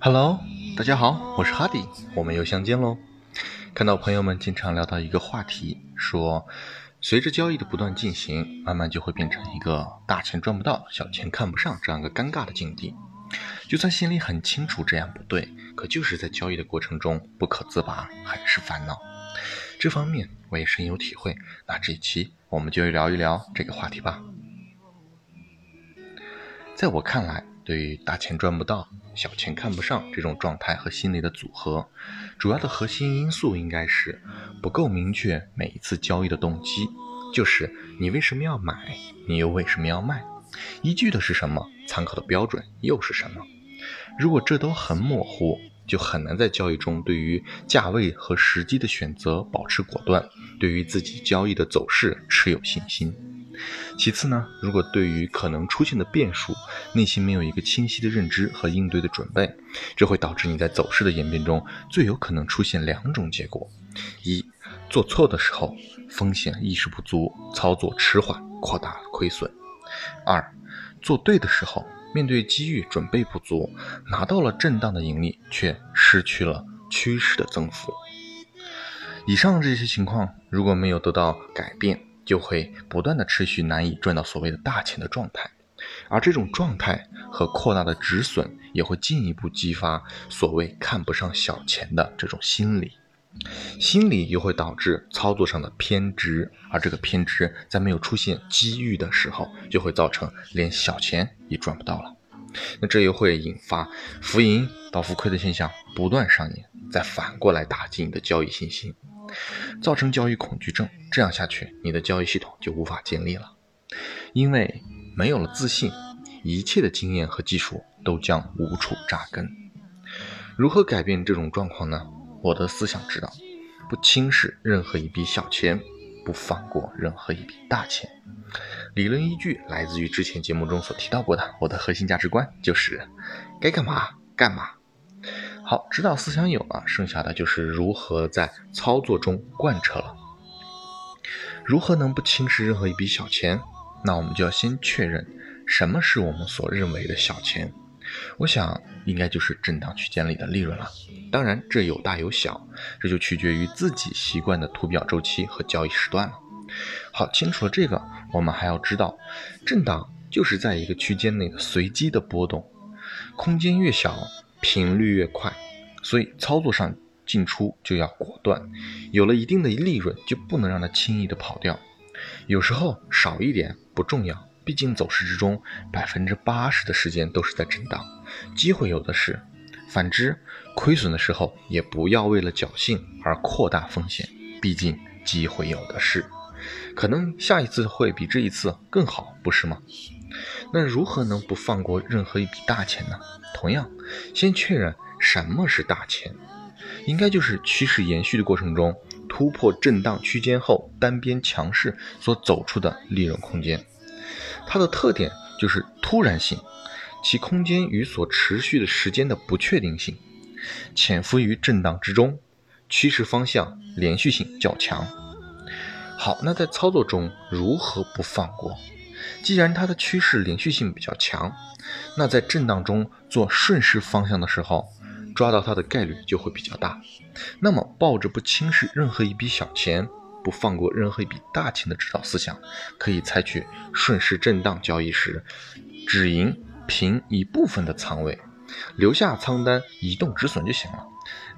Hello，大家好，我是哈迪，我们又相见喽。看到朋友们经常聊到一个话题，说随着交易的不断进行，慢慢就会变成一个大钱赚不到，小钱看不上这样一个尴尬的境地。就算心里很清楚这样不对，可就是在交易的过程中不可自拔，很是烦恼。这方面我也深有体会。那这一期我们就聊一聊这个话题吧。在我看来，对于大钱赚不到。小钱看不上这种状态和心理的组合，主要的核心因素应该是不够明确。每一次交易的动机，就是你为什么要买，你又为什么要卖，依据的是什么，参考的标准又是什么？如果这都很模糊，就很难在交易中对于价位和时机的选择保持果断，对于自己交易的走势持有信心。其次呢，如果对于可能出现的变数，内心没有一个清晰的认知和应对的准备，这会导致你在走势的演变中最有可能出现两种结果：一，做错的时候风险意识不足，操作迟缓，扩大亏损；二，做对的时候面对机遇准备不足，拿到了震荡的盈利，却失去了趋势的增幅。以上这些情况如果没有得到改变，就会不断的持续难以赚到所谓的大钱的状态，而这种状态和扩大的止损也会进一步激发所谓看不上小钱的这种心理，心理又会导致操作上的偏执，而这个偏执在没有出现机遇的时候，就会造成连小钱也赚不到了，那这又会引发浮盈到浮亏的现象不断上演，再反过来打击你的交易信心。造成交易恐惧症，这样下去，你的交易系统就无法建立了，因为没有了自信，一切的经验和技术都将无处扎根。如何改变这种状况呢？我的思想指导：不轻视任何一笔小钱，不放过任何一笔大钱。理论依据来自于之前节目中所提到过的，我的核心价值观就是该干嘛干嘛。好，指导思想有了，剩下的就是如何在操作中贯彻了。如何能不轻视任何一笔小钱？那我们就要先确认什么是我们所认为的小钱。我想应该就是震荡区间里的利润了。当然，这有大有小，这就取决于自己习惯的图表周期和交易时段了。好，清楚了这个，我们还要知道，震荡就是在一个区间内的随机的波动，空间越小。频率越快，所以操作上进出就要果断。有了一定的利润，就不能让它轻易的跑掉。有时候少一点不重要，毕竟走势之中百分之八十的时间都是在震荡，机会有的是。反之，亏损的时候也不要为了侥幸而扩大风险，毕竟机会有的是。可能下一次会比这一次更好，不是吗？那如何能不放过任何一笔大钱呢？同样，先确认什么是大钱，应该就是趋势延续的过程中突破震荡区间后单边强势所走出的利润空间。它的特点就是突然性，其空间与所持续的时间的不确定性，潜伏于震荡之中，趋势方向连续性较强。好，那在操作中如何不放过？既然它的趋势连续性比较强，那在震荡中做顺势方向的时候，抓到它的概率就会比较大。那么，抱着不轻视任何一笔小钱，不放过任何一笔大钱的指导思想，可以采取顺势震荡交易时，止盈平一部分的仓位，留下仓单移动止损就行了。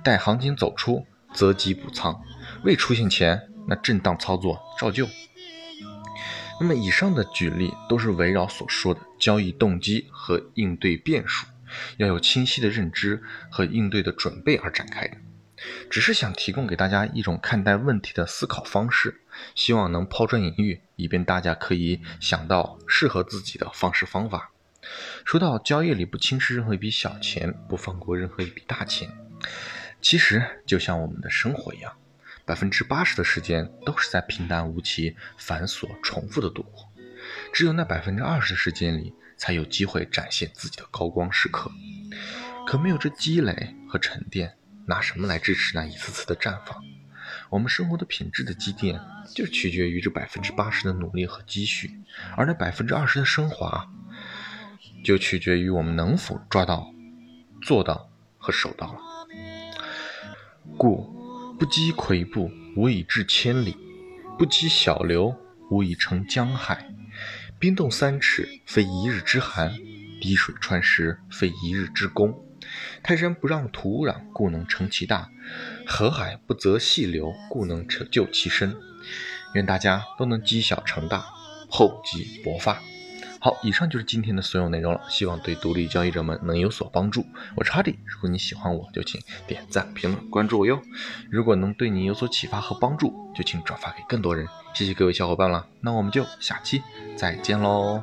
待行情走出，择机补仓，未出现前，那震荡操作照旧。那么以上的举例都是围绕所说的交易动机和应对变数，要有清晰的认知和应对的准备而展开的。只是想提供给大家一种看待问题的思考方式，希望能抛砖引玉，以便大家可以想到适合自己的方式方法。说到交易里不轻视任何一笔小钱，不放过任何一笔大钱，其实就像我们的生活一样。百分之八十的时间都是在平淡无奇、繁琐重复的度过，只有那百分之二十的时间里，才有机会展现自己的高光时刻。可没有这积累和沉淀，拿什么来支持那一次次的绽放？我们生活的品质的积淀，就取决于这百分之八十的努力和积蓄，而那百分之二十的升华，就取决于我们能否抓到、做到和守到了。故不积跬步，无以至千里；不积小流，无以成江海。冰冻三尺，非一日之寒；滴水穿石，非一日之功。泰山不让土壤，故能成其大；河海不择细流，故能成就其深。愿大家都能积小成大，厚积薄发。好，以上就是今天的所有内容了，希望对独立交易者们能有所帮助。我是哈迪，如果你喜欢我，就请点赞、评论、关注我哟。如果能对你有所启发和帮助，就请转发给更多人。谢谢各位小伙伴了，那我们就下期再见喽。